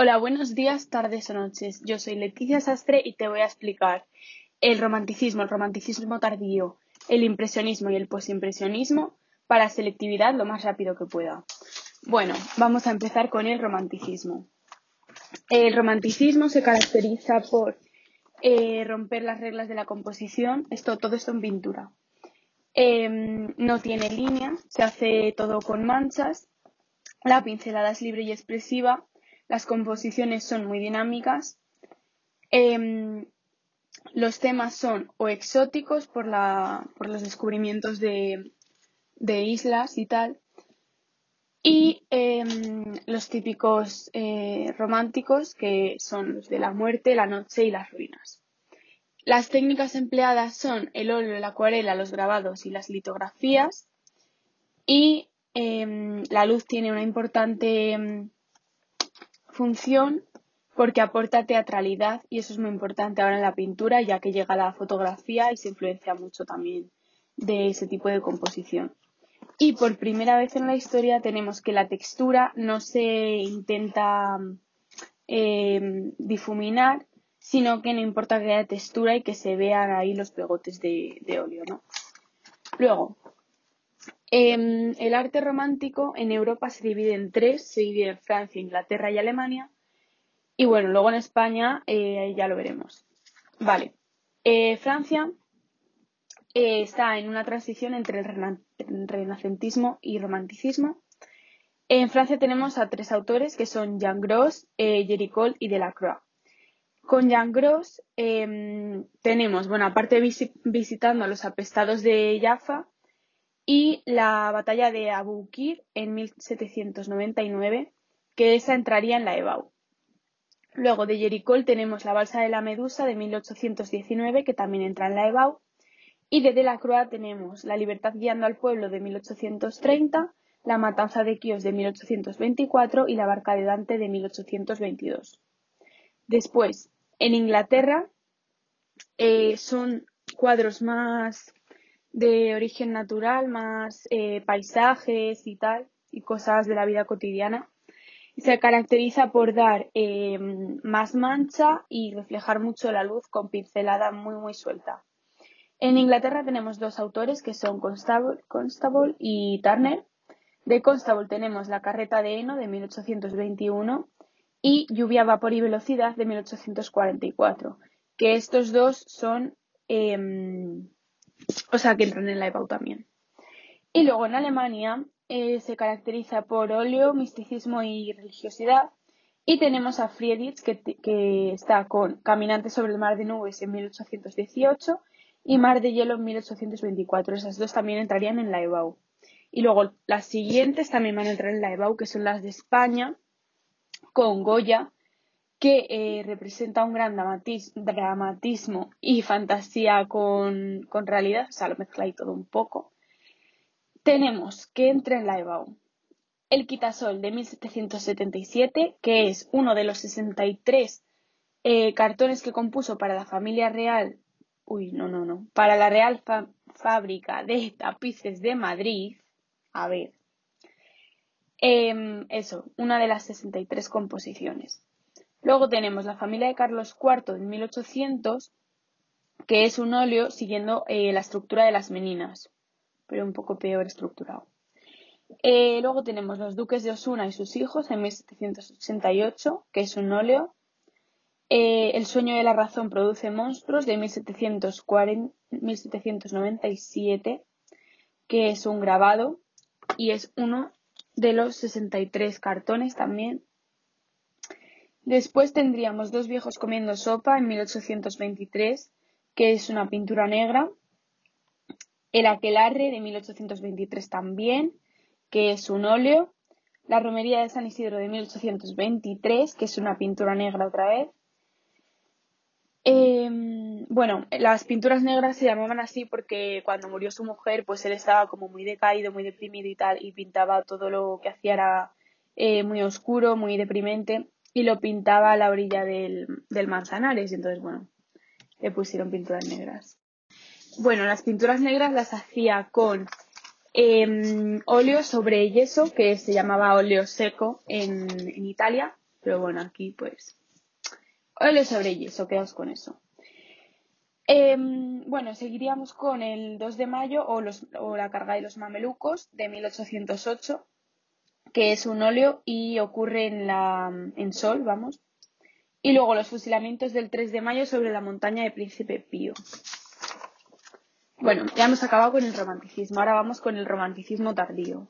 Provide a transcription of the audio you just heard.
Hola, buenos días, tardes o noches. Yo soy Leticia Sastre y te voy a explicar el romanticismo, el romanticismo tardío, el impresionismo y el posimpresionismo para selectividad lo más rápido que pueda. Bueno, vamos a empezar con el romanticismo. El romanticismo se caracteriza por eh, romper las reglas de la composición, esto, todo esto en pintura. Em, no tiene línea, se hace todo con manchas, la pincelada es libre y expresiva, las composiciones son muy dinámicas. Em, los temas son o exóticos por, los descubrimientos de, islas y tal. Y em, los típicos eh, románticos que son los de la muerte, la noche y las ruinas. Las técnicas empleadas son el óleo, la acuarela, los grabados y las litografías. Y em, la luz tiene una importante función porque aporta teatralidad y eso es muy importante ahora en la pintura ya que llega la fotografía y se influencia mucho también de ese tipo de composición. Y por primera vez en la historia tenemos que la textura no se intenta eh, difuminar, sino que no importa que haya textura y que se vean ahí los pegotes de, óleo, ¿no? Luego, Em, el arte romántico en Europa se divide en tres, se divide en Francia, Inglaterra y Alemania. Y bueno, luego en España eh, ya lo veremos. Vale, eh, Francia eh, está en una transición entre el renacentismo y romanticismo. En Francia tenemos a tres autores que son Jean Gros, Jericole y Delacroix. Con Jean Gros em, tenemos, bueno, aparte visitando a los apestados de Jaffa, y la batalla de Abu Qir en 1799, que esa entraría en la EBAU. Luego de Jericó tenemos la balsa de la Medusa de 1819, que también entra en la EBAU. Y de Delacroix tenemos La libertad guiando al pueblo de 1830, La matanza de Quíos de 1824 y La barca de Dante de 1822. Después, en Inglaterra, eh, son cuadros más de origen natural, más eh, paisajes y tal, y cosas de la vida cotidiana. Se caracteriza por dar em, más mancha y reflejar mucho la luz con pincelada muy muy suelta. En Inglaterra tenemos dos autores que son Constable, Constable y Turner. De Constable tenemos La carreta de heno de 1821 y Lluvia, vapor y velocidad de 1844, que estos dos son em, o sea que entran en la EBAU también. Y luego en Alemania eh, se caracteriza por óleo, misticismo y religiosidad. Y tenemos a Friedrich, que, está con Caminante sobre el mar de nubes en 1818 y Mar de hielo en 1824. Esas dos también entrarían en la EBAU. Y luego las siguientes también van a entrar en la EBAU, que son las de España, con Goya, que eh, representa un gran dramatismo y fantasía con, realidad, o sea, lo mezcla todo un poco. Tenemos que entra en la el quitasol de 1777, que es uno de los 63 eh, cartones que compuso para la familia real, uy, no, no, no, para la Real Fábrica de Tapices de Madrid. A ver, em, eso, una de las 63 composiciones. Luego tenemos la familia de Carlos IV de 1800, que es un óleo siguiendo eh, la estructura de las meninas, pero un poco peor estructurado. Eh, luego tenemos los duques de Osuna y sus hijos en 1788, que es un óleo. Eh, el sueño de la razón produce monstruos de 1797, que es un grabado y es uno de los 63 cartones también Después tendríamos Dos viejos comiendo sopa en 1823, que es una pintura negra. El aquelarre de 1823 también, que es un óleo. La romería de San Isidro de 1823, que es una pintura negra otra vez. Em, bueno, las pinturas negras se llamaban así porque cuando murió su mujer, pues él estaba como muy decaído, muy deprimido y tal, y pintaba todo lo que hacía era eh, muy oscuro, muy deprimente y lo pintaba a la orilla del, Manzanares. Y entonces, bueno, le pusieron pinturas negras. Bueno, las pinturas negras las hacía con eh, óleo sobre yeso, que se llamaba óleo seco en, Italia, Pero bueno, aquí pues. Óleo sobre yeso, quedaos con eso. Em, bueno, seguiríamos con el 2 de mayo o, los, o la carga de los mamelucos de 1808, que es un óleo y ocurre en, la, en Sol, vamos. Y luego los fusilamientos del 3 de mayo sobre la montaña de Príncipe Pío. Bueno, ya hemos acabado con el romanticismo, ahora vamos con el romanticismo tardío.